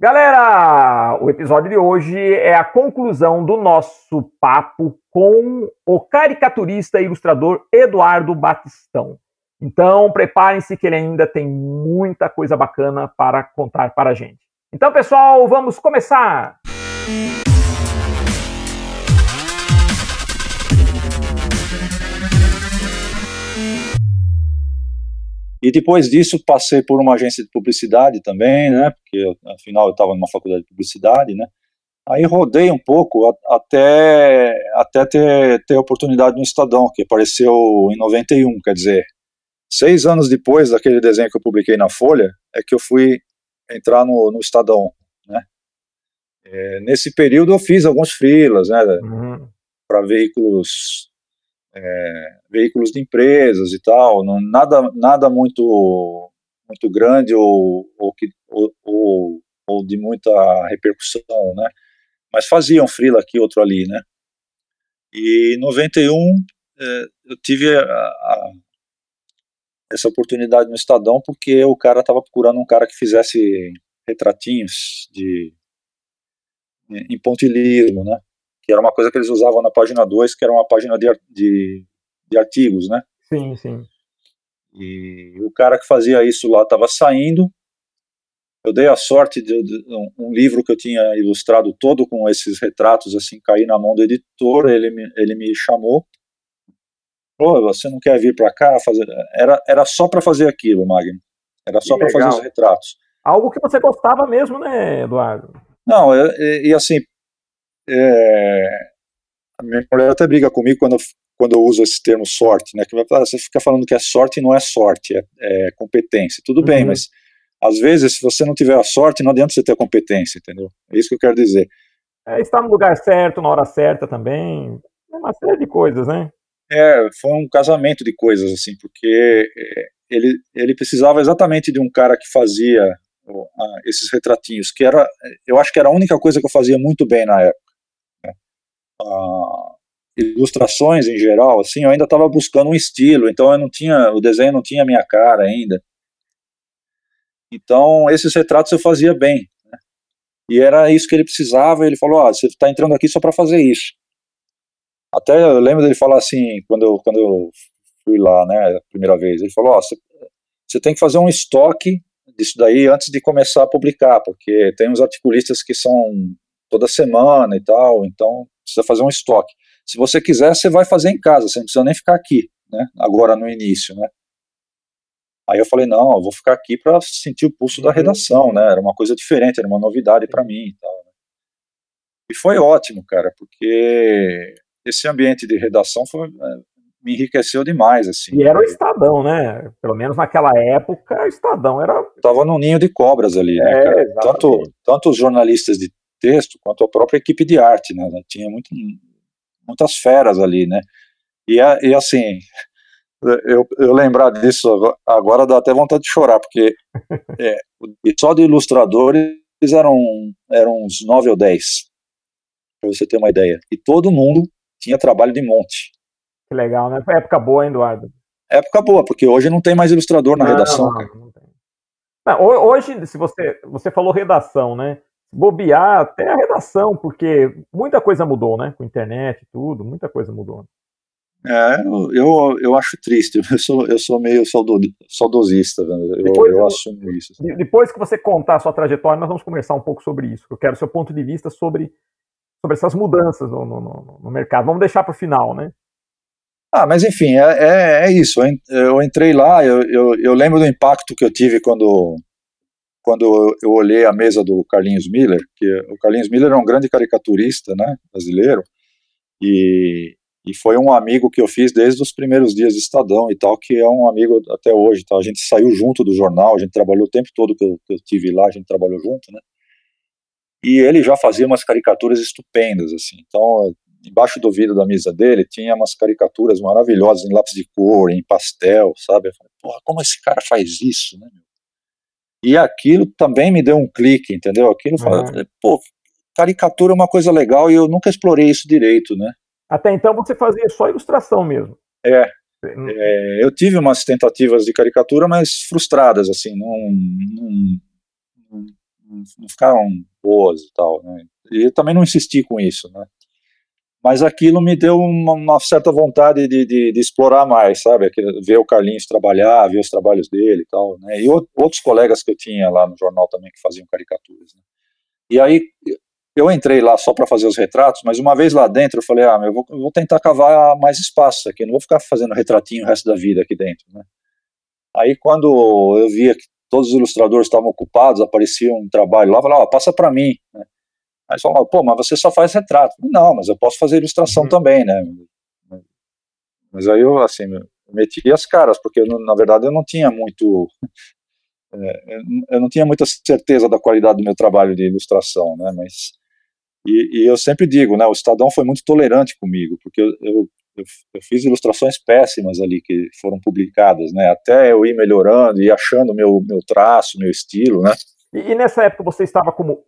Galera, o episódio de hoje é a conclusão do nosso papo com o caricaturista e ilustrador Eduardo Batistão. Então, preparem-se que ele ainda tem muita coisa bacana para contar para a gente. Então, pessoal, vamos começar! E depois disso passei por uma agência de publicidade também, né? Porque afinal eu estava numa faculdade de publicidade, né? Aí rodei um pouco até até ter, ter oportunidade no Estadão, que apareceu em 91, quer dizer, seis anos depois daquele desenho que eu publiquei na Folha, é que eu fui entrar no, no Estadão, né? É, nesse período eu fiz alguns freelas, né? Uhum. Para veículos é, veículos de empresas e tal, não, nada, nada muito, muito grande ou, ou, que, ou, ou, ou, de muita repercussão, né? Mas faziam freela aqui, outro ali, né? E em 91 é, eu tive a, a, essa oportunidade no Estadão porque o cara estava procurando um cara que fizesse retratinhos de em pontilhismo, né? Que era uma coisa que eles usavam na página 2, que era uma página de, de, de artigos, né? Sim, sim. E o cara que fazia isso lá estava saindo. Eu dei a sorte de, de, um livro que eu tinha ilustrado todo com esses retratos assim cair na mão do editor. Ele me, ele me chamou. Pô, você não quer vir para cá fazer? Era era só para fazer aquilo, Magno. Era só para fazer os retratos. Algo que você gostava mesmo, né, Eduardo? Não, e, e assim é, a minha mulher até briga comigo quando, quando eu uso esse termo sorte, né? Que você fica falando que é sorte e não é sorte, é, é competência. Tudo uhum. bem, mas às vezes, se você não tiver a sorte, não adianta você ter a competência, entendeu? É isso que eu quero dizer. É, estar no lugar certo, na hora certa também. É uma série de coisas, né? É, foi um casamento de coisas, assim, porque é, ele, ele precisava exatamente de um cara que fazia esses retratinhos, que era, eu acho que era a única coisa que eu fazia muito bem na época uh, ilustrações em geral, assim, eu ainda estava buscando um estilo, então eu não tinha, o desenho não tinha minha cara ainda. Então, esses retratos eu fazia bem. Né? E era isso que ele precisava, ele falou, ah, você está entrando aqui só para fazer isso. Até eu lembro dele falar assim, quando eu, quando eu fui lá, né, a primeira vez, ele falou, ó, oh, você tem que fazer um estoque disso daí antes de começar a publicar, porque tem uns articulistas que são toda semana e tal, então precisa fazer um estoque. Se você quiser, você vai fazer em casa, você não precisa nem ficar aqui, né? Agora no início, né? Aí eu falei, não, eu vou ficar aqui para sentir o pulso da redação, né? Era uma coisa diferente, era uma novidade para mim e tal. Né? E foi ótimo, cara, porque esse ambiente de redação foi, é, me enriqueceu demais, assim. E era o Estadão, né? Pelo menos naquela época, o Estadão era... Tava num ninho de cobras ali, né, é, Tanto, tanto os jornalistas de texto quanto a própria equipe de arte, né? Tinha muito, muitas feras ali, né? E, e assim, eu, eu lembrar disso agora dá até vontade de chorar, porque é, só de ilustradores eram, eram uns nove ou dez, para você ter uma ideia. E todo mundo tinha trabalho de monte. Que legal, né? Época boa, hein, Eduardo? Época boa, porque hoje não tem mais ilustrador na não, redação. Não, não, hoje, se você, você falou redação, né? Bobear até a redação, porque muita coisa mudou, né? Com internet tudo, muita coisa mudou. É, eu, eu acho triste, eu sou, eu sou meio saudosista, né? eu, depois, eu assumo isso. Assim. Depois que você contar a sua trajetória, nós vamos conversar um pouco sobre isso. Eu quero seu ponto de vista sobre, sobre essas mudanças no, no, no mercado. Vamos deixar para o final, né? Ah, mas enfim, é, é, é, isso. Eu entrei lá, eu, eu, eu lembro do impacto que eu tive quando, quando eu olhei a mesa do Carlinhos Miller, que o Carlinhos Miller é um grande caricaturista, né, brasileiro, e, e foi um amigo que eu fiz desde os primeiros dias de Estadão e tal, que é um amigo até hoje, tá? a gente saiu junto do jornal, a gente trabalhou o tempo todo que eu, que eu tive lá, a gente trabalhou junto, né, e ele já fazia umas caricaturas estupendas, assim, então embaixo do vidro da mesa dele tinha umas caricaturas maravilhosas em lápis de cor, em pastel, sabe? Eu falei, porra, como esse cara faz isso, né? E aquilo também me deu um clique, entendeu? Aquilo, uhum. pô, caricatura é uma coisa legal e eu nunca explorei isso direito, né? Até então você fazia só ilustração mesmo. É, é, eu tive umas tentativas de caricatura, mas frustradas, assim, não, não, não ficaram boas e tal, né? E eu também não insisti com isso, né? Mas aquilo me deu uma, uma certa vontade de, de, de, explorar mais, sabe? Ver o Carlinhos trabalhar, ver os trabalhos dele e tal, né? E outros colegas que eu tinha lá no jornal também que faziam caricaturas, né? E aí eu entrei lá só para fazer os retratos, mas uma vez lá dentro eu falei, ah, eu vou, eu vou tentar cavar mais espaço aqui, não vou ficar fazendo retratinho o resto da vida aqui dentro, né? Aí quando eu via que todos os ilustradores estavam ocupados, aparecia um trabalho lá, eu falava, ah, passa para mim, né? Aí eles falavam, pô, mas você só faz retrato. Não, mas eu posso fazer ilustração uhum. também, né? Mas aí eu, assim, meti as caras, porque eu, na verdade eu não tinha muito é, eu não tinha muita certeza da qualidade do meu trabalho de ilustração, né, mas e, e eu sempre digo, né, o Estadão foi muito tolerante comigo, porque eu, eu, eu, fiz ilustrações péssimas ali que foram publicadas, né, até eu ir melhorando e achando meu meu traço, meu estilo, né. E, e nessa época você estava como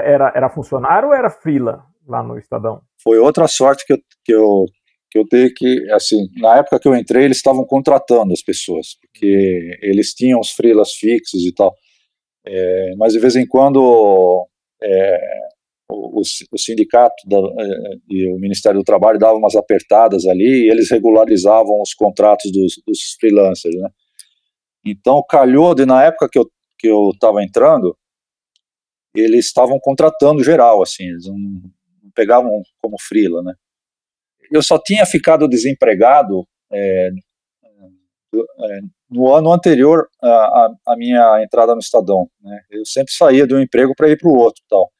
era, era funcionário ou era frila lá no Estadão? Foi outra sorte que eu, que eu que eu tenho que, assim, na época que eu entrei, eles estavam contratando as pessoas, porque eles tinham os freelas fixos e tal, é, mas de vez em quando é, o, o, sindicato da, é, e o Ministério do Trabalho davam umas apertadas ali e eles regularizavam os contratos dos, dos freelancers, né? Então, calhou de, na época que eu que eu estava entrando, eles estavam contratando geral, assim, eles não, não pegavam como freela, né? eu só tinha ficado desempregado é, é, no ano anterior à, minha entrada no Estadão. Né? Eu sempre saía de um emprego para ir para o outro, tal.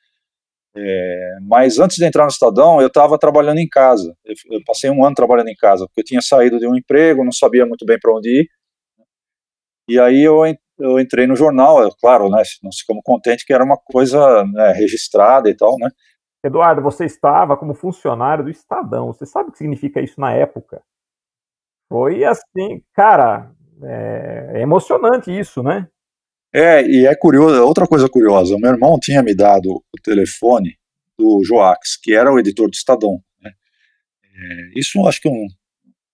É, mas antes de entrar no Estadão, eu estava trabalhando em casa. Eu, eu, passei um ano trabalhando em casa, porque eu tinha saído de um emprego, não sabia muito bem para onde ir. E aí eu, eu entrei no jornal, é claro, né, não ficamos contente que era uma coisa né, registrada e tal, né? Eduardo, você estava como funcionário do Estadão. Você sabe o que significa isso na época? Foi assim, cara, é, é emocionante isso, né? É, e é curioso, outra coisa curiosa, meu irmão tinha me dado o telefone do Joax, que era o editor do Estadão. Né? É, isso acho que um,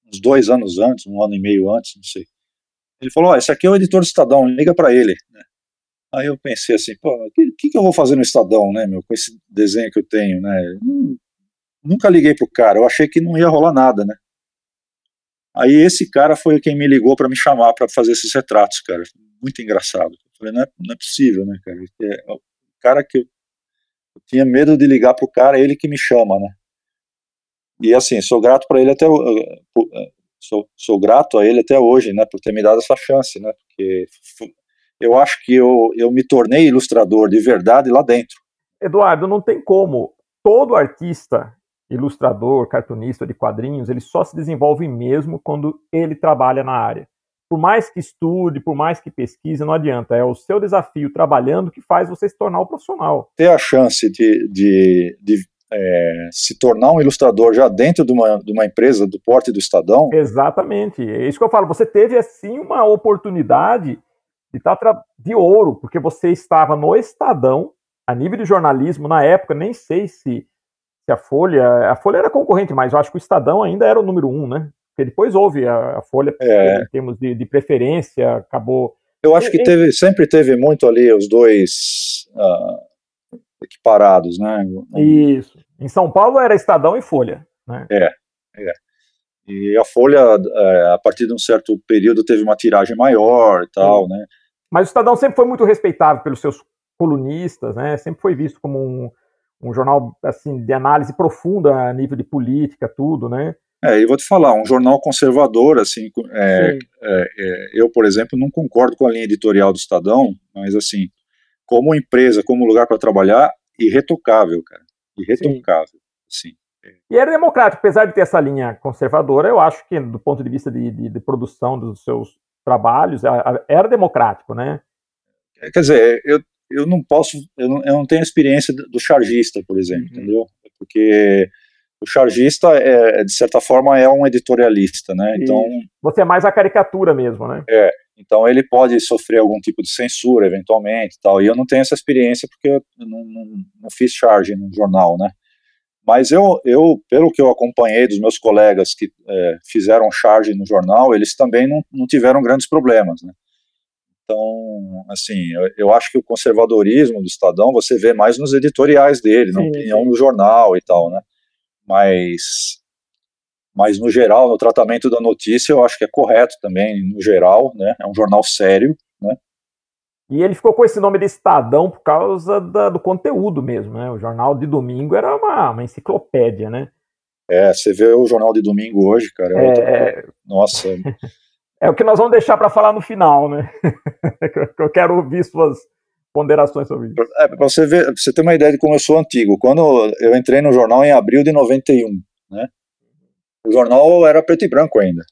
uns dois anos antes, um ano e meio antes, não sei. Ele falou, oh, esse aqui é o editor do Estadão, liga para ele. Aí eu pensei assim, pô, o que, que, eu vou fazer no Estadão, né, meu, com esse desenho que eu tenho, né? Hum, nunca liguei pro cara, eu achei que não ia rolar nada, né? Aí esse cara foi quem me ligou para me chamar para fazer esses retratos, cara. Muito engraçado. Eu falei, não é, não é possível, né, cara? É, o cara que eu, eu tinha medo de ligar pro cara, é ele que me chama, né? E assim, sou grato para ele até sou, sou grato a ele até hoje, né, por ter me dado essa chance, né? Porque eu acho que eu, eu me tornei ilustrador de verdade lá dentro. Eduardo, não tem como. Todo artista, ilustrador, cartunista de quadrinhos, ele só se desenvolve mesmo quando ele trabalha na área. Por mais que estude, por mais que pesquise, não adianta. É o seu desafio trabalhando que faz você se tornar um profissional. Ter a chance de, de, de é, se tornar um ilustrador já dentro de uma, de uma empresa do porte do Estadão. Exatamente. É isso que eu falo. Você teve, assim, uma oportunidade de, tatra, de ouro, porque você estava no Estadão, a nível de jornalismo, na época, nem sei se, se a Folha. A Folha era concorrente, mas eu acho que o Estadão ainda era o número um, né? Porque depois houve a, a Folha, é. em termos de, de, preferência, acabou. Eu acho que teve, sempre teve muito ali os dois uh, equiparados, né? Isso. Em São Paulo era Estadão e Folha. Né? É, é. E a Folha, é, a partir de um certo período, teve uma tiragem maior e tal, Sim. né? Mas o Estadão sempre foi muito respeitado pelos seus colunistas, né? Sempre foi visto como um, um jornal assim de análise profunda a nível de política, tudo, né? É, e vou te falar, um jornal conservador, assim, é, é, é, eu, por exemplo, não concordo com a linha editorial do Estadão, mas, assim, como empresa, como lugar para trabalhar, irretocável, cara, irretocável, Sim. E era democrático, apesar de ter essa linha conservadora, eu acho que, do ponto de vista de, de, de produção dos seus trabalhos, era democrático, né? Quer dizer, eu, eu não posso, eu não, eu não tenho experiência do chargista, por exemplo, uhum. entendeu? Porque o chargista, é, de certa forma, é um editorialista, né? Então você é mais a caricatura mesmo, né? É. Então ele pode sofrer algum tipo de censura, eventualmente, tal. E eu não tenho essa experiência porque eu não, não, não fiz charge no jornal, né? Mas eu, eu, pelo que eu acompanhei dos meus colegas que é, fizeram charge no jornal, eles também não, não tiveram grandes problemas, né? Então, assim, eu, eu, acho que o conservadorismo do Estadão você vê mais nos editoriais dele, na opinião sim. no jornal e tal, né? Mas, mas no geral, no tratamento da notícia, eu acho que é correto também, no geral, né? É um jornal sério, né? E ele ficou com esse nome de Estadão por causa da, do conteúdo mesmo, né? O jornal de domingo era uma, uma enciclopédia, né? É, você vê o jornal de domingo hoje, cara. É, é... Nossa. É o que nós vamos deixar para falar no final, né? eu quero ouvir suas ponderações sobre isso. É, para você ver, pra você ter uma ideia de como eu sou antigo. Quando eu entrei no jornal em abril de 91, né? O jornal era preto e branco ainda.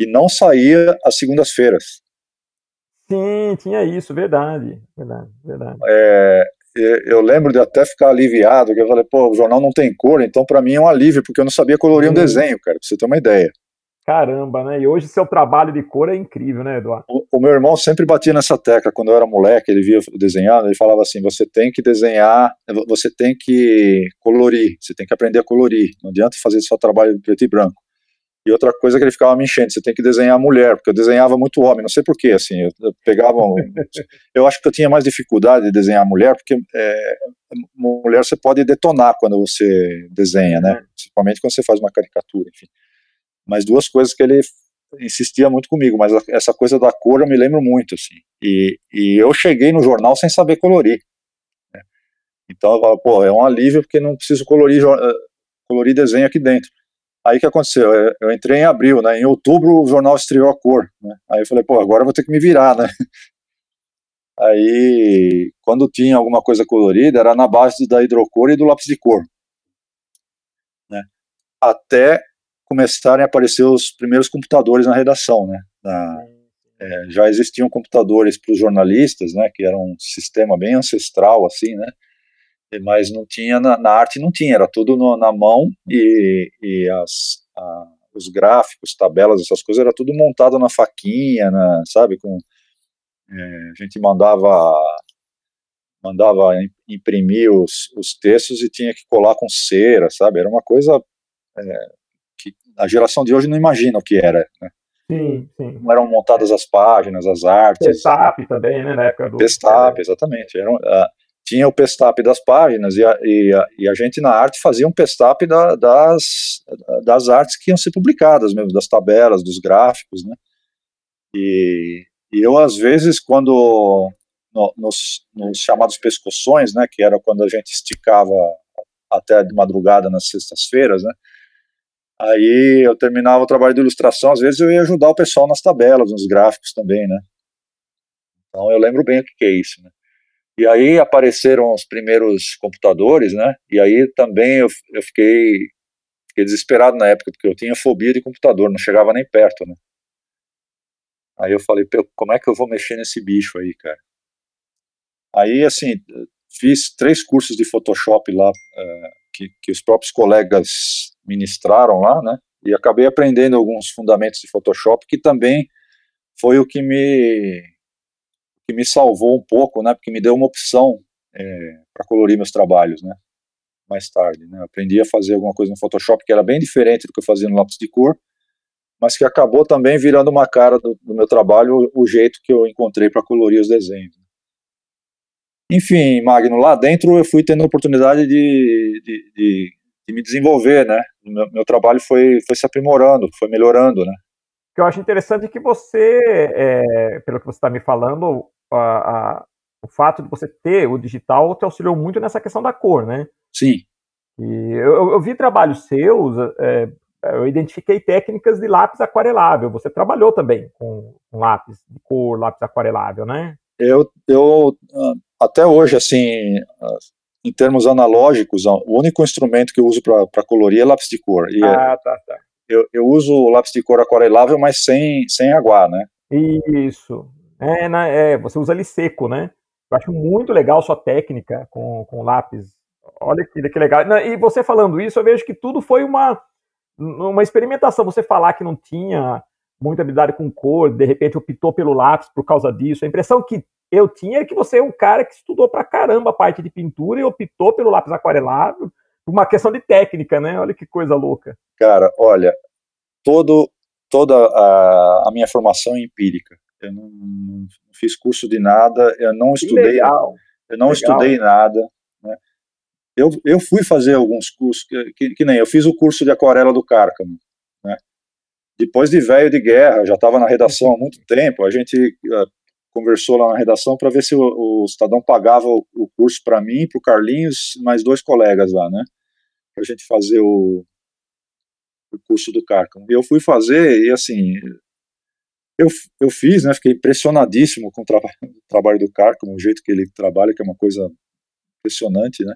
E não saía às segundas-feiras. Sim, tinha isso, verdade, verdade, verdade. É, eu lembro de até ficar aliviado, que eu falei, pô, o jornal não tem cor, então para mim é um alívio, porque eu não sabia colorir um desenho, cara, pra você ter uma ideia. Caramba, né? E hoje seu trabalho de cor é incrível, né, Eduardo? O, o, meu irmão sempre batia nessa tecla. Quando eu era moleque, ele via desenhando, ele falava assim: você tem que desenhar, você tem que colorir, você tem que aprender a colorir. Não adianta fazer só trabalho preto e branco. E outra coisa que ele ficava me enchendo, você tem que desenhar mulher, porque eu desenhava muito homem, não sei porquê, assim, eu, eu pegava, um, eu acho que eu tinha mais dificuldade de desenhar mulher, porque é, mulher você pode detonar quando você desenha, né, uhum. principalmente quando você faz uma caricatura, enfim mas duas coisas que ele insistia muito comigo, mas essa coisa da cor eu me lembro muito, assim, e, e eu cheguei no jornal sem saber colorir, né? então eu falo, pô, é um alívio porque não preciso colorir, eh, colorir desenho aqui dentro. Aí que aconteceu? Eu entrei em abril, né? Em outubro o jornal estreou a cor, né? Aí eu falei, pô, agora eu vou ter que me virar, né? Aí, quando tinha alguma coisa colorida, era na base da hidrocor e do lápis de cor, né? Até começarem a aparecer os primeiros computadores na redação, né? Na, é, já existiam computadores para os jornalistas, né? Que era um sistema bem ancestral, assim, né? Mas não tinha na, na arte, não tinha, era tudo no, na mão e, e as, a, os gráficos, tabelas, essas coisas, era tudo montado na faquinha, na, sabe? Com é, a gente mandava mandava imprimir os, os textos e tinha que colar com cera, sabe? Era uma coisa é, a geração de hoje não imagina o que era. Né? Sim, sim. Como eram montadas as páginas, as artes. Pestap também, né, na época do... Pestap, exatamente. Era, uh, tinha o pestap das páginas e a, e a, e a gente na arte fazia um pestap da, das, das artes que iam ser publicadas mesmo, das tabelas, dos gráficos, né. E, e eu, às vezes, quando no, nos, nos chamados pescoções, né, que era quando a gente esticava até de madrugada nas sextas-feiras, né, Aí eu terminava o trabalho de ilustração, às vezes eu ia ajudar o pessoal nas tabelas, nos gráficos também, né? Então eu lembro bem o que, é isso, né? E aí apareceram os primeiros computadores, né? E aí também eu, eu fiquei, fiquei desesperado na época, porque eu tinha fobia de computador, não chegava nem perto, né? Aí eu falei, como é que eu vou mexer nesse bicho aí, cara? Aí, assim, fiz três cursos de Photoshop lá, é, que, que os próprios colegas ministraram lá, né? E acabei aprendendo alguns fundamentos de Photoshop que também foi o que me que me salvou um pouco, né? Porque me deu uma opção é, para colorir meus trabalhos, né? Mais tarde, né? Aprendi a fazer alguma coisa no Photoshop que era bem diferente do que eu fazia no lápis de cor, mas que acabou também virando uma cara do, do meu trabalho o, jeito que eu encontrei para colorir os desenhos. Enfim, Magno, lá dentro eu fui tendo a oportunidade de, de, de de me desenvolver, né? Meu, meu, trabalho foi, foi se aprimorando, foi melhorando, né? O que eu acho interessante é que você, é, pelo que você está me falando, a, a, o fato de você ter o digital te auxiliou muito nessa questão da cor, né? Sim. E eu, eu vi trabalhos seus, é, eu identifiquei técnicas de lápis aquarelável. Você trabalhou também com, com lápis de cor, lápis aquarelável, né? Eu, eu até hoje, assim, em termos analógicos, o único instrumento que eu uso para colorir é lápis de cor. E ah, tá, tá. Eu, eu uso o lápis de cor aquarelável, mas sem, sem aguar, né? Isso. É, na, é, você usa ele seco, né? Eu acho muito legal sua técnica com, com lápis. Olha que, que legal. E você falando isso, eu vejo que tudo foi uma, uma experimentação. Você falar que não tinha muita habilidade com cor, de repente optou pelo lápis por causa disso. A impressão que eu tinha é que você é um cara que estudou pra caramba a parte de pintura e optou pelo lápis aquarelável por uma questão de técnica, né? Olha que coisa louca. Cara, olha, todo, toda a, a minha formação é empírica. Eu não, não fiz curso de nada, eu não estudei, legal, eu não legal. estudei nada. Né? Eu, eu fui fazer alguns cursos, que, que, que, nem eu fiz o curso de aquarela do Cárcamo. Né? Depois de velho de guerra, já estava na redação há muito tempo, a gente uh, conversou lá na redação para ver se o, o Estadão pagava o, o curso para mim, para o Carlinhos, mais dois colegas lá, né? Para a gente fazer o, o curso do Cárcamo. E eu fui fazer, e assim, eu, eu fiz, né? Fiquei impressionadíssimo com o, traba o trabalho do Cárcamo, o jeito que ele trabalha, que é uma coisa impressionante, né?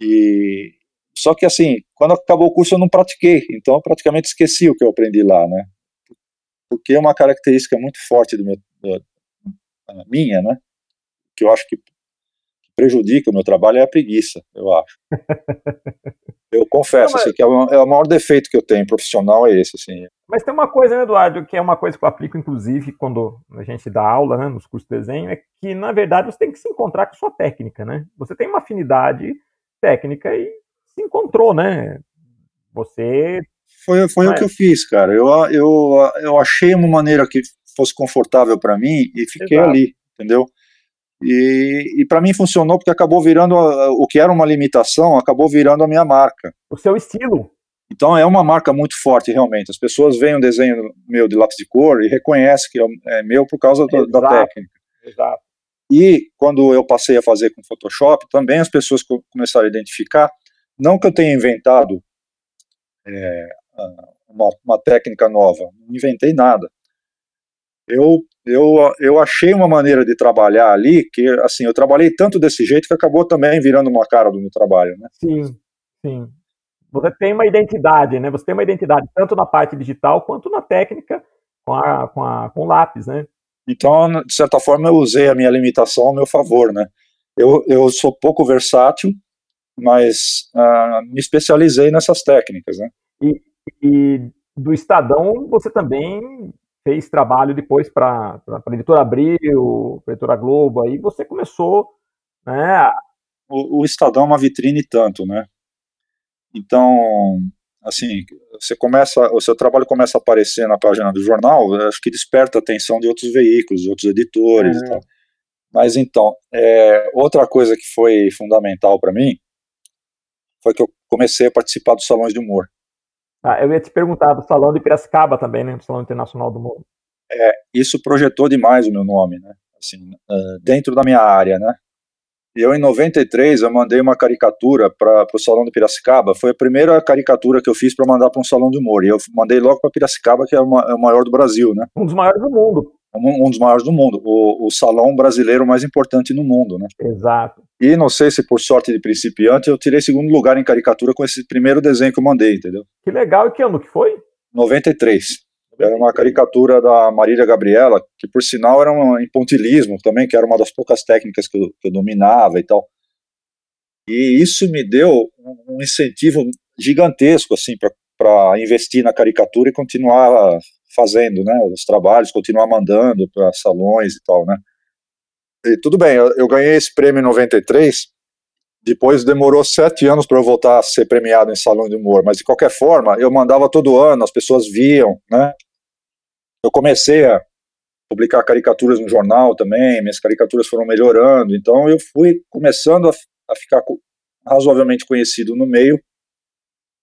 E só que assim, quando acabou o curso eu não pratiquei, então eu praticamente esqueci o que eu aprendi lá, né? Porque é uma característica muito forte do meu, a minha, né? Que eu acho que prejudica o meu trabalho é a preguiça, eu acho. eu confesso, Não, mas... assim, que é o, é o, maior defeito que eu tenho profissional é esse, assim. Mas tem uma coisa, né, Eduardo, que é uma coisa que eu aplico, inclusive, quando a gente dá aula, né, nos cursos de desenho, é que, na verdade, você tem que se encontrar com a sua técnica, né? Você tem uma afinidade técnica e se encontrou, né? Você... Foi, foi o que eu fiz, cara. Eu, eu, eu achei uma maneira que fosse confortável para mim e fiquei Exato. ali, entendeu? E, e para mim funcionou porque acabou virando a, o que era uma limitação, acabou virando a minha marca. O seu estilo. Então é uma marca muito forte realmente. As pessoas veem um desenho meu de lápis de cor e reconhecem que é, é meu por causa do, da técnica. Exato. E quando eu passei a fazer com Photoshop, também as pessoas começaram a identificar, não que eu tenha inventado é, uma, uma técnica nova, não inventei nada eu, eu, eu achei uma maneira de trabalhar ali que, assim, eu trabalhei tanto desse jeito que acabou também virando uma cara do meu trabalho, né? Sim, sim. Você tem uma identidade, né? Você tem uma identidade tanto na parte digital quanto na técnica com, a, com, a, com o lápis, né? Então, de certa forma, eu usei a minha limitação ao meu favor, né? Eu, eu sou pouco versátil, mas uh, me especializei nessas técnicas, né? E, e do Estadão, você também fez trabalho depois para a editora Abril, para a editora Globo, aí você começou, né? O, o Estadão é uma vitrine tanto, né? Então, assim, você começa, o seu trabalho começa a aparecer na página do jornal, acho que desperta a atenção de outros veículos, de outros editores é. e tal. Mas então, é, outra coisa que foi fundamental para mim foi que eu comecei a participar dos salões de humor. Ah, eu ia te perguntar do Salão de Piracicaba também, né? Do Salão Internacional do Mundo. É, isso projetou demais o meu nome, né? Assim, uh, dentro da minha área, né? Eu, em 93, eu mandei uma caricatura para o Salão de Piracicaba. Foi a primeira caricatura que eu fiz para mandar para um salão de humor. E eu mandei logo para Piracicaba, que é, uma, é o maior do Brasil, né? Um dos maiores do mundo um, um dos maiores do mundo, o, o, salão brasileiro mais importante no mundo, né? Exato. E não sei se por sorte de principiante eu tirei segundo lugar em caricatura com esse primeiro desenho que eu mandei, entendeu? Que legal, e que ano que foi? 93. Era uma caricatura da Marília Gabriela, que por sinal era um infantilismo também, que era uma das poucas técnicas que eu, que eu dominava e tal. E isso me deu um incentivo gigantesco, assim, para investir na caricatura e continuar fazendo, né, os trabalhos, continuar mandando para salões e tal, né. E tudo bem, eu, eu, ganhei esse prêmio em 93, depois demorou sete anos para eu voltar a ser premiado em salão de humor, mas de qualquer forma, eu mandava todo ano, as pessoas viam, né. Eu comecei a publicar caricaturas no jornal também, minhas caricaturas foram melhorando, então eu fui começando a, a ficar razoavelmente conhecido no meio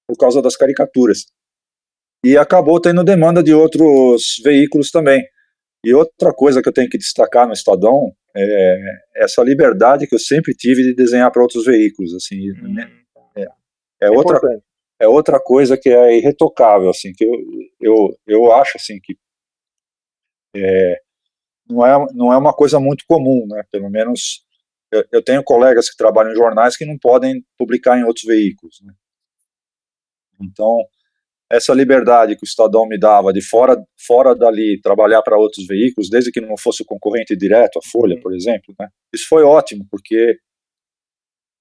por causa das caricaturas e acabou tendo demanda de outros veículos também. E outra coisa que eu tenho que destacar no Estadão é essa liberdade que eu sempre tive de desenhar para outros veículos, assim, hum. é, é, outra é outra coisa que é irretocável, assim, que eu, eu, eu acho assim que é, não é não é uma coisa muito comum, né? Pelo menos eu, eu tenho colegas que trabalham em jornais que não podem publicar em outros veículos, né? Então essa liberdade que o Estadão me dava de fora, fora dali trabalhar para outros veículos, desde que não fosse o concorrente direto, a Folha, uhum. por exemplo, né? Isso foi ótimo, porque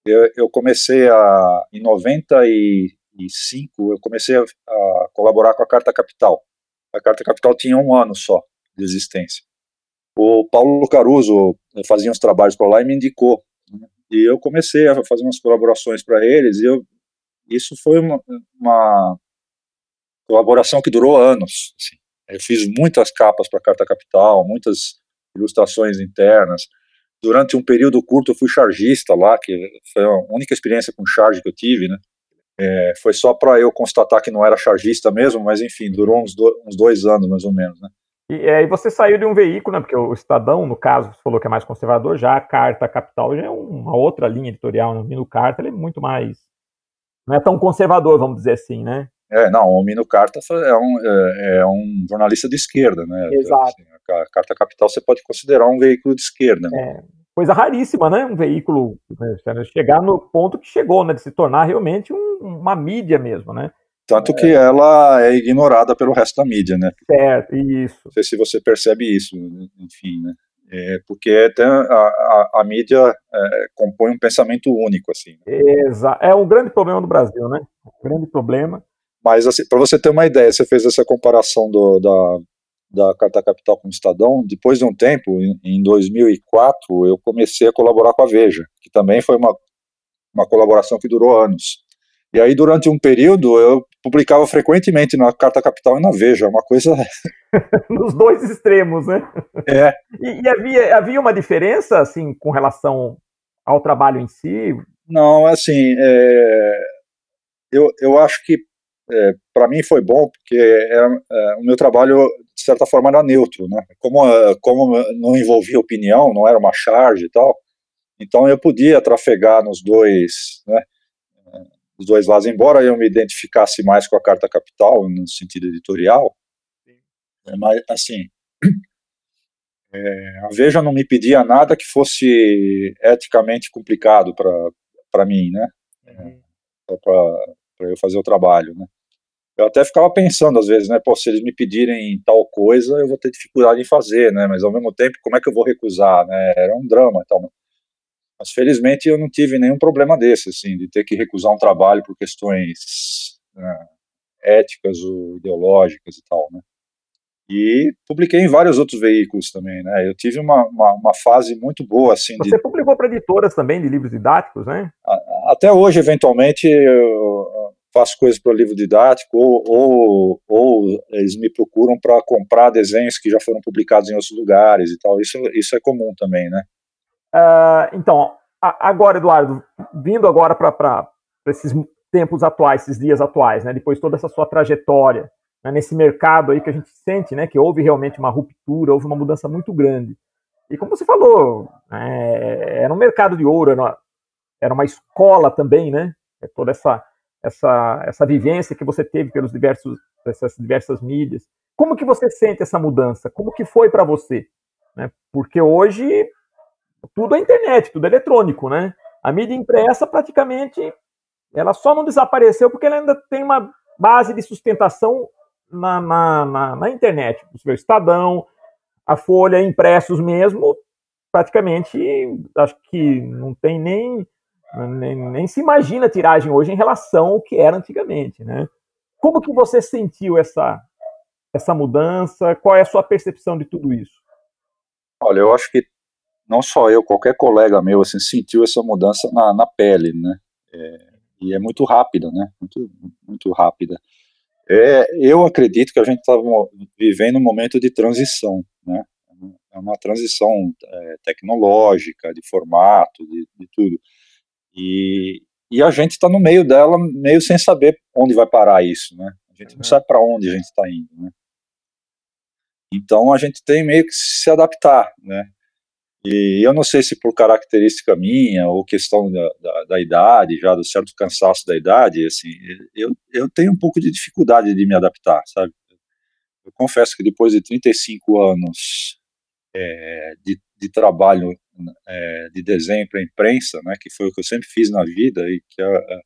eu, eu comecei a, em 95, eu comecei a, a, colaborar com a Carta Capital. A Carta Capital tinha um ano só de existência. O Paulo Caruso fazia uns trabalhos por lá e me indicou. Né? E eu comecei a fazer umas colaborações para eles, e eu, isso foi uma, uma colaboração que durou anos. Assim. eu fiz muitas capas para Carta Capital, muitas ilustrações internas. Durante um período curto eu fui chargista lá, que foi a única experiência com charge que eu tive, né? É, foi só para eu constatar que não era chargista mesmo, mas enfim, durou uns, do, uns dois anos mais ou menos, né? E aí você saiu de um veículo, né? Porque o Estadão, no caso, você falou que é mais conservador, já a Carta Capital já é uma outra linha editorial, né? o Mino Carta ele é muito mais. Não é tão conservador, vamos dizer assim, né? É, não, o Mino Carta é um, é, é um jornalista de esquerda, né? Exato. Assim, a Carta Capital você pode considerar um veículo de esquerda. Né? É, coisa raríssima, né? Um veículo né, chegar no ponto que chegou, né? De se tornar realmente um, uma mídia mesmo, né? Tanto que ela é ignorada pelo resto da mídia, né? Certo, isso. Não sei se você percebe isso, enfim, né? É porque a, a, a mídia é, compõe um pensamento único, assim. Exato. É um grande problema do Brasil, né? Um grande problema. Mas, assim, para você ter uma ideia, você fez essa comparação do, da, da Carta Capital com o Estadão. Depois de um tempo, em, em 2004, eu comecei a colaborar com a Veja, que também foi uma, uma colaboração que durou anos. E aí, durante um período, eu publicava frequentemente na Carta Capital e na Veja, uma coisa. Nos dois extremos, né? É. E, e, havia, havia uma diferença, assim, com relação ao trabalho em si? Não, assim, é... eu, eu acho que é, para mim foi bom, porque era, é, o meu trabalho, de certa forma, era neutro, né? Como, é, como não envolvia opinião, não era uma charge e tal, então eu podia trafegar nos dois, né? Os dois lados, embora eu me identificasse mais com a Carta Capital, no sentido editorial, é, mas, assim, é, a Veja não me pedia nada que fosse eticamente complicado para mim, né? Uhum. Para eu fazer o trabalho, né? Eu até ficava pensando às vezes, né, pô, se eles me pedirem tal coisa, eu vou ter dificuldade em fazer, né, mas ao mesmo tempo, como é que eu vou recusar, né, era um drama e tal, mas felizmente eu não tive nenhum problema desse, assim, de ter que recusar um trabalho por questões né, éticas ou ideológicas e tal, né. E publiquei em vários outros veículos também, né? Eu tive uma, uma, uma fase muito boa, assim. Você de... publicou para editoras também de livros didáticos, né? Até hoje, eventualmente, eu, faço coisas para o livro didático, ou, ou, ou eles me procuram para comprar desenhos que já foram publicados em outros lugares e tal. Isso, isso é comum também, né? Uh, então, agora, Eduardo, vindo agora para esses tempos atuais, esses dias atuais, né, depois de toda essa sua trajetória, né, nesse mercado aí que a gente sente, né, que houve realmente uma ruptura, houve uma mudança muito grande. E como você falou, é, era um mercado de ouro, era uma, era uma escola também, né? É toda essa essa, essa vivência que você teve pelos diversos essas diversas mídias. Como que você sente essa mudança? Como que foi para você? Né? Porque hoje tudo é internet, tudo é eletrônico, né? A mídia impressa praticamente ela só não desapareceu porque ela ainda tem uma base de sustentação na, na, na, na internet. O Estadão, a Folha, impressos mesmo, praticamente acho que não tem nem nem, nem, se imagina a tiragem hoje em relação ao que era antigamente, né? Como que você sentiu essa, essa mudança? Qual é a sua percepção de tudo isso? Olha, eu acho que não só eu, qualquer colega meu, assim, sentiu essa mudança na, na pele, né? É, e é muito rápida, né? Muito, muito rápida. É, eu acredito que a gente estava vivendo um momento de transição, né? É uma transição é, tecnológica, de formato, de, de tudo. E, e a gente está no meio dela, meio sem saber onde vai parar isso, né? A gente uhum. não sabe para onde a gente está indo, né? Então a gente tem meio que se adaptar, né? E eu não sei se por característica minha ou questão da, da, da, idade, já do certo cansaço da idade, assim, eu, eu tenho um pouco de dificuldade de me adaptar, sabe? Eu confesso que depois de 35 anos é, de, de trabalho é, de desenho para imprensa, né, que foi o que eu sempre fiz na vida e que é, é,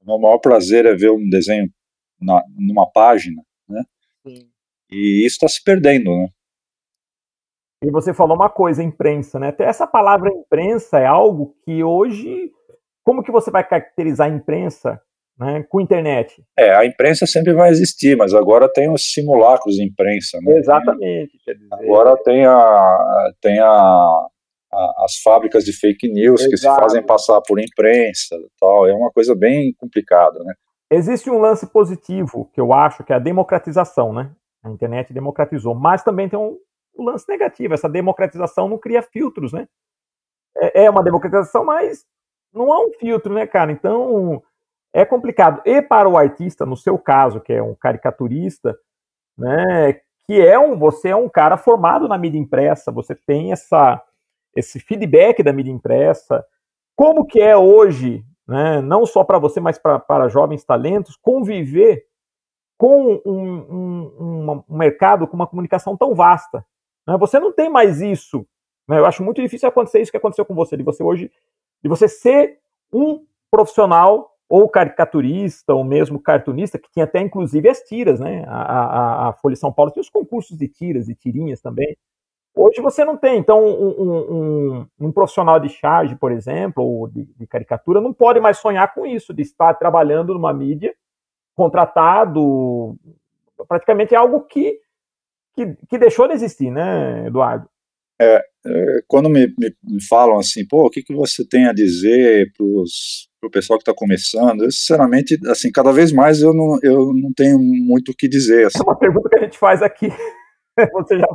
o meu maior prazer é ver um desenho na, numa página, né? Sim. E isso está se perdendo, né? E você falou uma coisa, imprensa, né? Até essa palavra imprensa é algo que hoje, como que você vai caracterizar a imprensa né, com internet? É, a imprensa sempre vai existir, mas agora tem os simulacros de imprensa, né? Exatamente. Agora tem a, tem a as fábricas de fake news Exato. que se fazem passar por imprensa tal é uma coisa bem complicada né existe um lance positivo que eu acho que é a democratização né A internet democratizou, mas também tem um, um lance negativo. Essa democratização não cria filtros, né? É, é uma democratização, mas não há um filtro, né, cara? Então é complicado. E para o artista, no seu caso, que é um caricaturista, né, que é um, você é um cara formado na mídia impressa, você tem essa esse feedback da mídia impressa, como que é hoje, né, não só para você, mas para jovens talentos, conviver com um, um, um, mercado com uma comunicação tão vasta. Né? Você não tem mais isso. Né? Eu acho muito difícil acontecer isso que aconteceu com você, de você hoje, de você ser um profissional ou caricaturista, ou mesmo cartunista, que tinha até inclusive as tiras, né? A, a, a Folha São Paulo tinha os concursos de tiras e tirinhas também. Hoje você não tem. Então, um, um, um profissional de charge, por exemplo, ou de, de, caricatura, não pode mais sonhar com isso, de estar trabalhando numa mídia, contratado. Praticamente é algo que, que, que deixou de existir, né, Eduardo? É, é quando me, me, me, falam assim, pô, o que, que você tem a dizer para o pessoal que está começando, eu, sinceramente, assim, cada vez mais eu não, eu não tenho muito o que dizer. Assim. É uma pergunta que a gente faz aqui. você, já,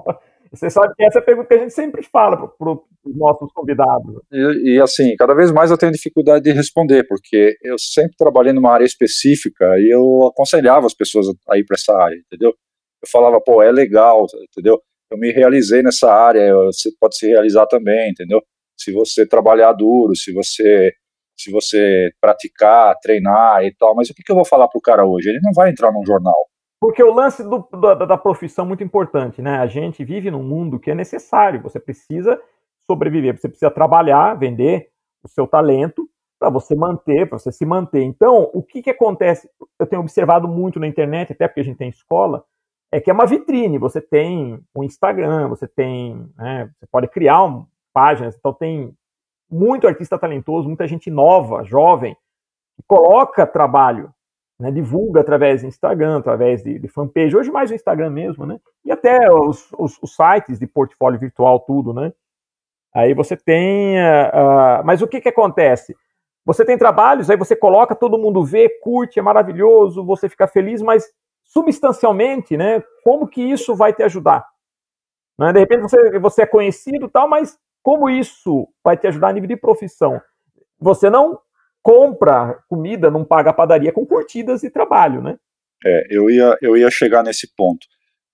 você sabe que essa é a pergunta que a gente sempre fala para os nossos convidados. E, e, assim, cada vez mais eu tenho dificuldade de responder, porque eu sempre trabalhei numa área específica e eu aconselhava as pessoas a ir para essa área, entendeu? Eu falava, pô, é legal, entendeu? Eu me realizei nessa área, você pode se realizar também, entendeu? Se você trabalhar duro, se você se você praticar, treinar e tal, mas o que, que eu vou falar pro cara hoje? Ele não vai entrar num jornal. Porque o lance do, da, da profissão é muito importante, né? A gente vive num mundo que é necessário, você precisa sobreviver, você precisa trabalhar, vender o seu talento para você manter, para você se manter. Então, o que, que acontece? Eu tenho observado muito na internet, até porque a gente tem escola, é que é uma vitrine. Você tem o Instagram, você tem, né, você pode criar um, páginas, então tem muito artista talentoso, muita gente nova, jovem, que coloca trabalho, né, divulga através do Instagram, através de, de, fanpage, hoje mais o Instagram mesmo, né? E até os, os, os sites de portfólio virtual, tudo, né? Aí você tem. Uh, mas o que, que acontece? Você tem trabalhos, aí você coloca, todo mundo vê, curte, é maravilhoso, você fica feliz, mas substancialmente, né? Como que isso vai te ajudar? Né? De repente você, você é conhecido tal, mas como isso vai te ajudar a nível de profissão? Você não compra comida, não paga padaria com curtidas e trabalho, né? É, eu ia, eu ia chegar nesse ponto.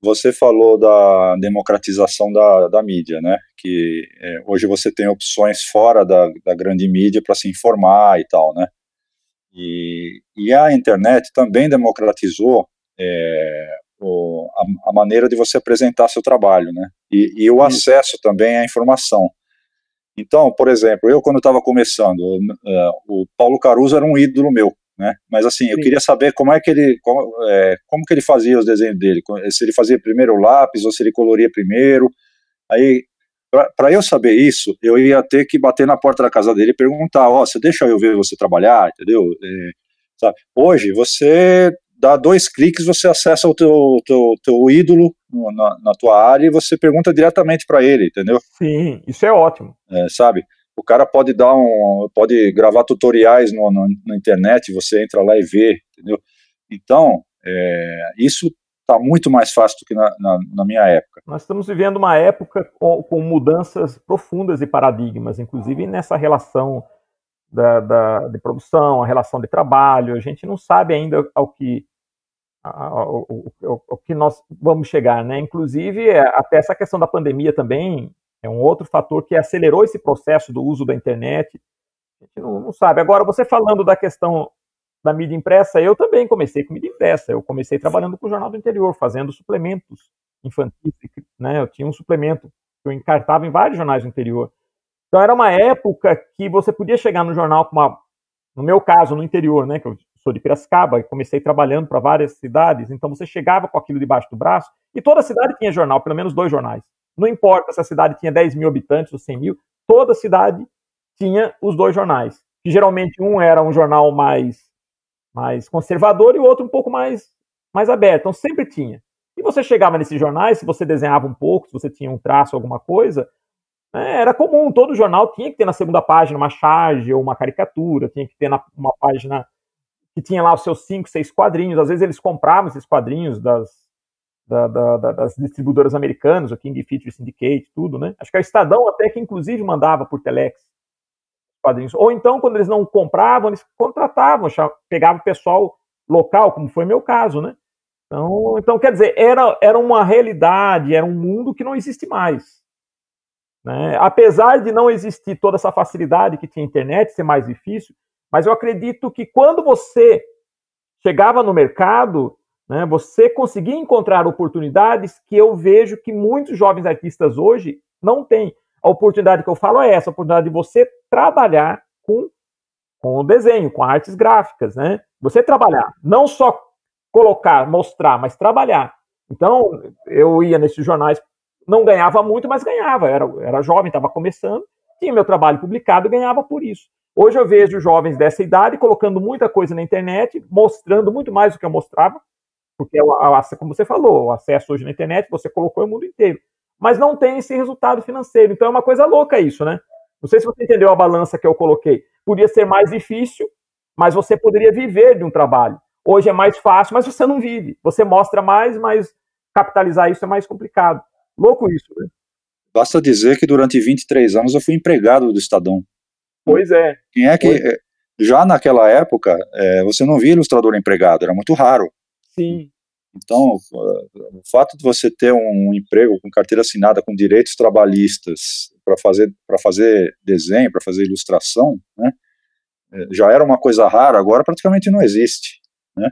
Você falou da democratização da, da mídia, né? Que é, hoje você tem opções fora da, da grande mídia para se informar e tal, né? E, e a internet também democratizou é, o, a, a, maneira de você apresentar seu trabalho, né? E, e o acesso também à informação. Então, por exemplo, eu quando estava começando, uh, o Paulo Caruso era um ídolo meu, né? Mas assim, eu Sim. queria saber como é que ele, como, é, como, que ele fazia os desenhos dele, se ele fazia primeiro o lápis ou se ele coloria primeiro. Aí, para eu saber isso, eu ia ter que bater na porta da casa dele e perguntar, ó, oh, você deixa eu ver você trabalhar, entendeu? É, sabe? Hoje você dá dois cliques, você acessa o teu, teu, teu ídolo na, na tua área e você pergunta diretamente para ele, entendeu? Sim, isso é ótimo. É, sabe? O cara pode dar um, pode gravar tutoriais no, no, na internet, você entra lá e vê, entendeu? Então, é, isso está muito mais fácil do que na, na, na, minha época. Nós estamos vivendo uma época com, com mudanças profundas de paradigmas, inclusive nessa relação da, da, de produção, a relação de trabalho. A gente não sabe ainda ao que o, o, o, que nós vamos chegar, né? Inclusive, é, até essa questão da pandemia também é um outro fator que acelerou esse processo do uso da internet. A gente não, não sabe. Agora, você falando da questão da mídia impressa, eu também comecei com mídia impressa. Eu comecei trabalhando com o Jornal do Interior, fazendo suplementos infantis, né? Eu tinha um suplemento que eu encartava em vários jornais do interior. Então era uma época que você podia chegar no jornal com uma, no meu caso, no interior, né? Que eu sou de Piracicaba comecei trabalhando para várias cidades, então você chegava com aquilo debaixo do braço e toda cidade tinha jornal, pelo menos dois jornais. Não importa se a cidade tinha 10 mil habitantes ou 100 mil, toda cidade tinha os dois jornais. Que geralmente um era um jornal mais, mais conservador e o outro um pouco mais, mais aberto. Então sempre tinha. E você chegava nesses jornais, se você desenhava um pouco, se você tinha um traço, alguma coisa, né, era comum. Todo jornal tinha que ter na segunda página uma charge ou uma caricatura, tinha que ter na, uma página que tinha lá os seus cinco, seis quadrinhos. Às vezes eles compravam esses quadrinhos das, da, da, das distribuidoras americanas, o King Feature Syndicate, tudo, né? Acho que a Estadão até que inclusive mandava por telex quadrinhos. Ou então, quando eles não compravam, eles contratavam, pegavam o pessoal local, como foi meu caso, né? Então, então quer dizer, era, era uma realidade, era um mundo que não existe mais. Né? Apesar de não existir toda essa facilidade que tinha a internet, ser mais difícil, mas eu acredito que quando você chegava no mercado, né, você conseguia encontrar oportunidades que eu vejo que muitos jovens artistas hoje não têm. A oportunidade que eu falo é essa, a oportunidade de você trabalhar com, com o desenho, com artes gráficas, né? Você trabalhar, não só colocar, mostrar, mas trabalhar. Então, eu ia nesses jornais, não ganhava muito, mas ganhava. Era, era jovem, estava começando, tinha meu trabalho publicado e ganhava por isso. Hoje eu vejo jovens dessa idade colocando muita coisa na internet, mostrando muito mais do que eu mostrava, porque, como você falou, o acesso hoje na internet, você colocou o mundo inteiro mas não tem esse resultado financeiro. Então é uma coisa louca isso, né? Não sei se você entendeu a balança que eu coloquei. Podia ser mais difícil, mas você poderia viver de um trabalho. Hoje é mais fácil, mas você não vive. Você mostra mais, mas capitalizar isso é mais complicado. Louco isso, né? Basta dizer que durante 23 anos eu fui empregado do Estadão. Pois é. Quem é que. É. Já naquela época, é, você não via ilustrador empregado, era muito raro. Sim. Então, o fato de você ter um emprego com carteira assinada com direitos trabalhistas para fazer fazer desenho, para fazer ilustração, né, é, já era uma coisa rara, agora praticamente não existe, né?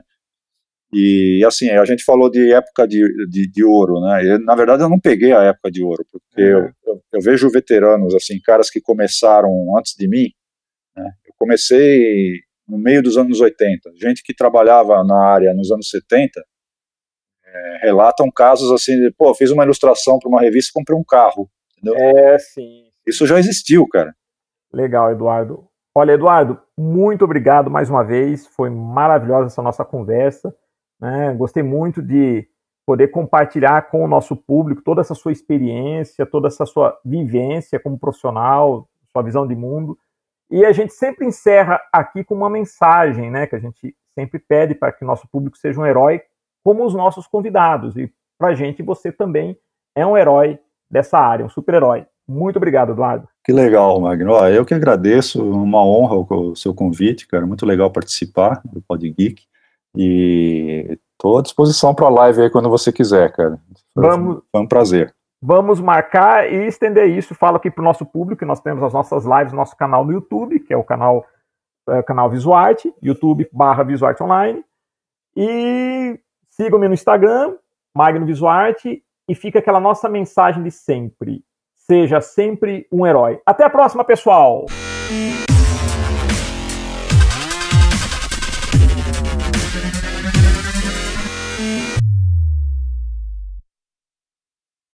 E assim, a gente falou de época de, de, de ouro, né? Eu, na verdade, eu não peguei a época de ouro, porque uhum. eu, eu, eu, vejo veteranos, assim, caras que começaram antes de mim. Né? Eu comecei no meio dos anos 80, gente que trabalhava na área nos anos 70 é, relatam casos assim, de, pô, fiz uma ilustração para uma revista e comprei um carro. Entendeu? É, sim. Isso já existiu, cara. Legal, Eduardo. Olha, Eduardo, muito obrigado mais uma vez. Foi maravilhosa essa nossa conversa. Né? Gostei muito de poder compartilhar com o nosso público toda essa sua experiência, toda essa sua vivência como profissional, sua visão de mundo. E a gente sempre encerra aqui com uma mensagem, né, que a gente sempre pede para que nosso público seja um herói como os nossos convidados. E para a gente, você também é um herói dessa área, um super-herói. Muito obrigado, Eduardo. Que legal, Magno. Eu que agradeço, uma honra o seu convite, cara. Muito legal participar do Pod Geek. E estou à disposição para a live aí quando você quiser, cara. Foi, vamos, foi um prazer. Vamos marcar e estender isso. Falo aqui para o nosso público que nós temos as nossas lives no nosso canal no YouTube, que é o canal, é, canal Visuarte, YouTube barra Visuarte Online. E Sigam-me no Instagram, Magno Visuarte, e fica aquela nossa mensagem de sempre. Seja sempre um herói. Até a próxima, pessoal!